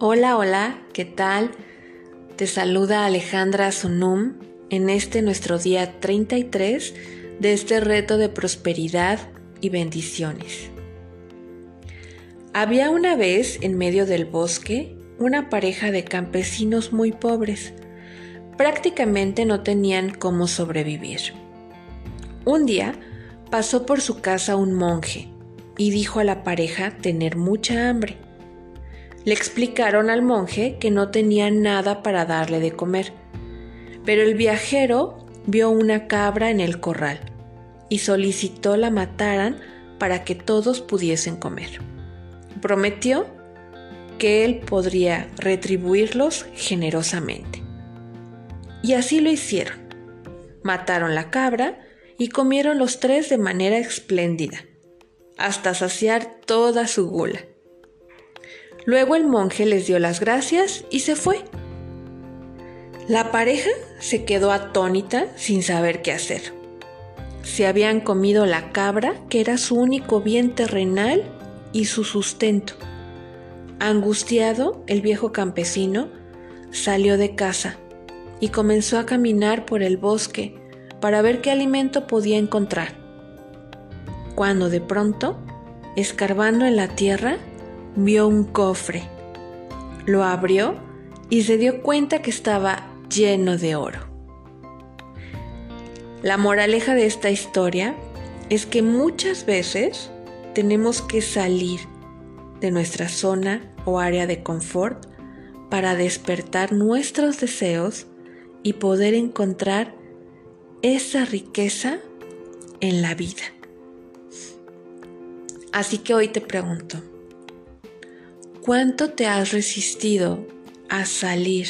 Hola, hola, ¿qué tal? Te saluda Alejandra Sunum en este nuestro día 33 de este reto de prosperidad y bendiciones. Había una vez en medio del bosque una pareja de campesinos muy pobres. Prácticamente no tenían cómo sobrevivir. Un día pasó por su casa un monje y dijo a la pareja tener mucha hambre. Le explicaron al monje que no tenía nada para darle de comer, pero el viajero vio una cabra en el corral y solicitó la mataran para que todos pudiesen comer. Prometió que él podría retribuirlos generosamente. Y así lo hicieron. Mataron la cabra y comieron los tres de manera espléndida, hasta saciar toda su gula. Luego el monje les dio las gracias y se fue. La pareja se quedó atónita sin saber qué hacer. Se habían comido la cabra, que era su único bien terrenal y su sustento. Angustiado, el viejo campesino salió de casa y comenzó a caminar por el bosque para ver qué alimento podía encontrar. Cuando de pronto, escarbando en la tierra, vio un cofre. Lo abrió y se dio cuenta que estaba lleno de oro. La moraleja de esta historia es que muchas veces tenemos que salir de nuestra zona o área de confort para despertar nuestros deseos y poder encontrar esa riqueza en la vida. Así que hoy te pregunto, ¿Cuánto te has resistido a salir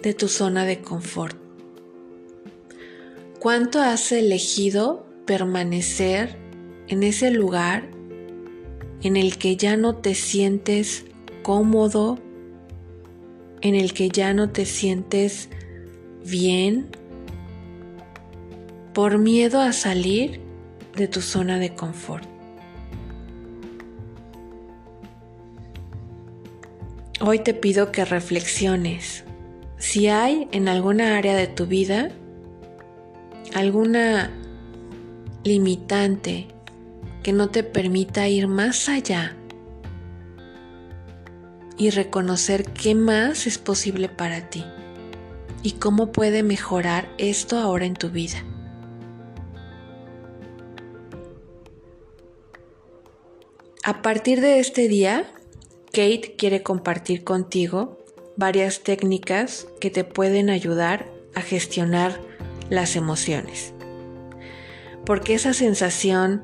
de tu zona de confort? ¿Cuánto has elegido permanecer en ese lugar en el que ya no te sientes cómodo, en el que ya no te sientes bien, por miedo a salir de tu zona de confort? Hoy te pido que reflexiones si hay en alguna área de tu vida alguna limitante que no te permita ir más allá y reconocer qué más es posible para ti y cómo puede mejorar esto ahora en tu vida. A partir de este día, Kate quiere compartir contigo varias técnicas que te pueden ayudar a gestionar las emociones. Porque esa sensación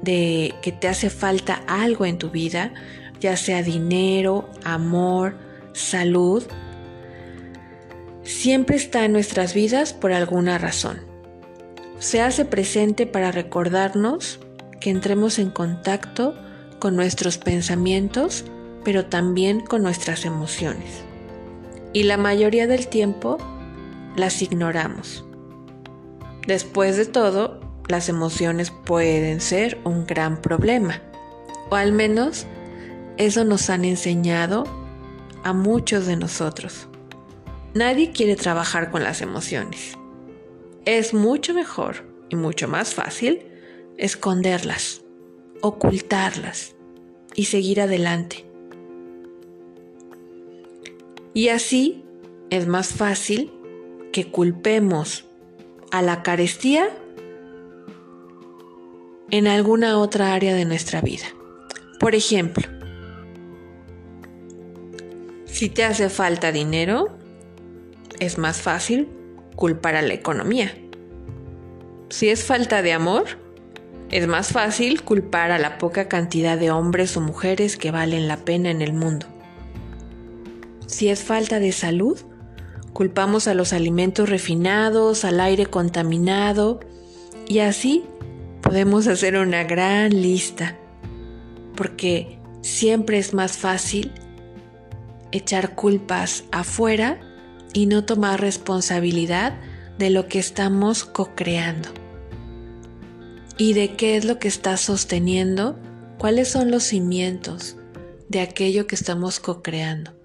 de que te hace falta algo en tu vida, ya sea dinero, amor, salud, siempre está en nuestras vidas por alguna razón. Se hace presente para recordarnos que entremos en contacto con nuestros pensamientos pero también con nuestras emociones. Y la mayoría del tiempo las ignoramos. Después de todo, las emociones pueden ser un gran problema, o al menos eso nos han enseñado a muchos de nosotros. Nadie quiere trabajar con las emociones. Es mucho mejor y mucho más fácil esconderlas, ocultarlas y seguir adelante. Y así es más fácil que culpemos a la carestía en alguna otra área de nuestra vida. Por ejemplo, si te hace falta dinero, es más fácil culpar a la economía. Si es falta de amor, es más fácil culpar a la poca cantidad de hombres o mujeres que valen la pena en el mundo. Si es falta de salud, culpamos a los alimentos refinados, al aire contaminado y así podemos hacer una gran lista, porque siempre es más fácil echar culpas afuera y no tomar responsabilidad de lo que estamos co-creando y de qué es lo que está sosteniendo, cuáles son los cimientos de aquello que estamos co-creando.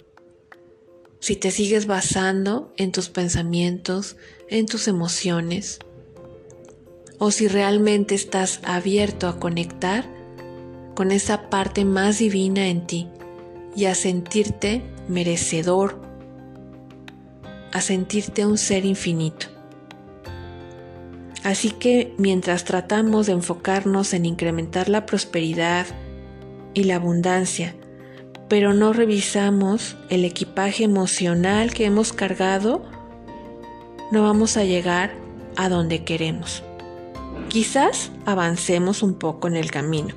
Si te sigues basando en tus pensamientos, en tus emociones, o si realmente estás abierto a conectar con esa parte más divina en ti y a sentirte merecedor, a sentirte un ser infinito. Así que mientras tratamos de enfocarnos en incrementar la prosperidad y la abundancia, pero no revisamos el equipaje emocional que hemos cargado, no vamos a llegar a donde queremos. Quizás avancemos un poco en el camino,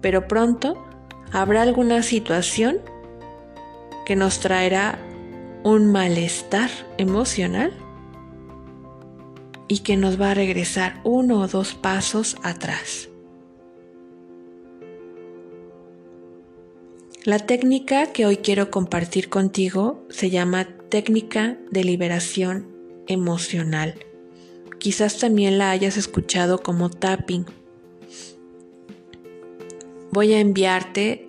pero pronto habrá alguna situación que nos traerá un malestar emocional y que nos va a regresar uno o dos pasos atrás. La técnica que hoy quiero compartir contigo se llama técnica de liberación emocional. Quizás también la hayas escuchado como tapping. Voy a enviarte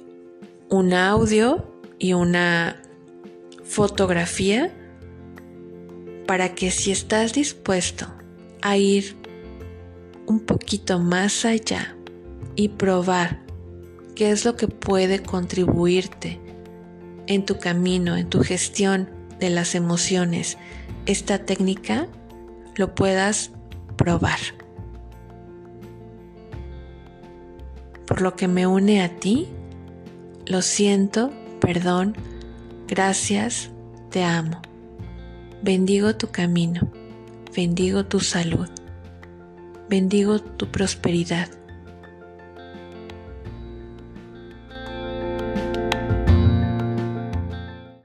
un audio y una fotografía para que si estás dispuesto a ir un poquito más allá y probar qué es lo que puede contribuirte en tu camino, en tu gestión de las emociones, esta técnica lo puedas probar. Por lo que me une a ti, lo siento, perdón, gracias, te amo. Bendigo tu camino, bendigo tu salud, bendigo tu prosperidad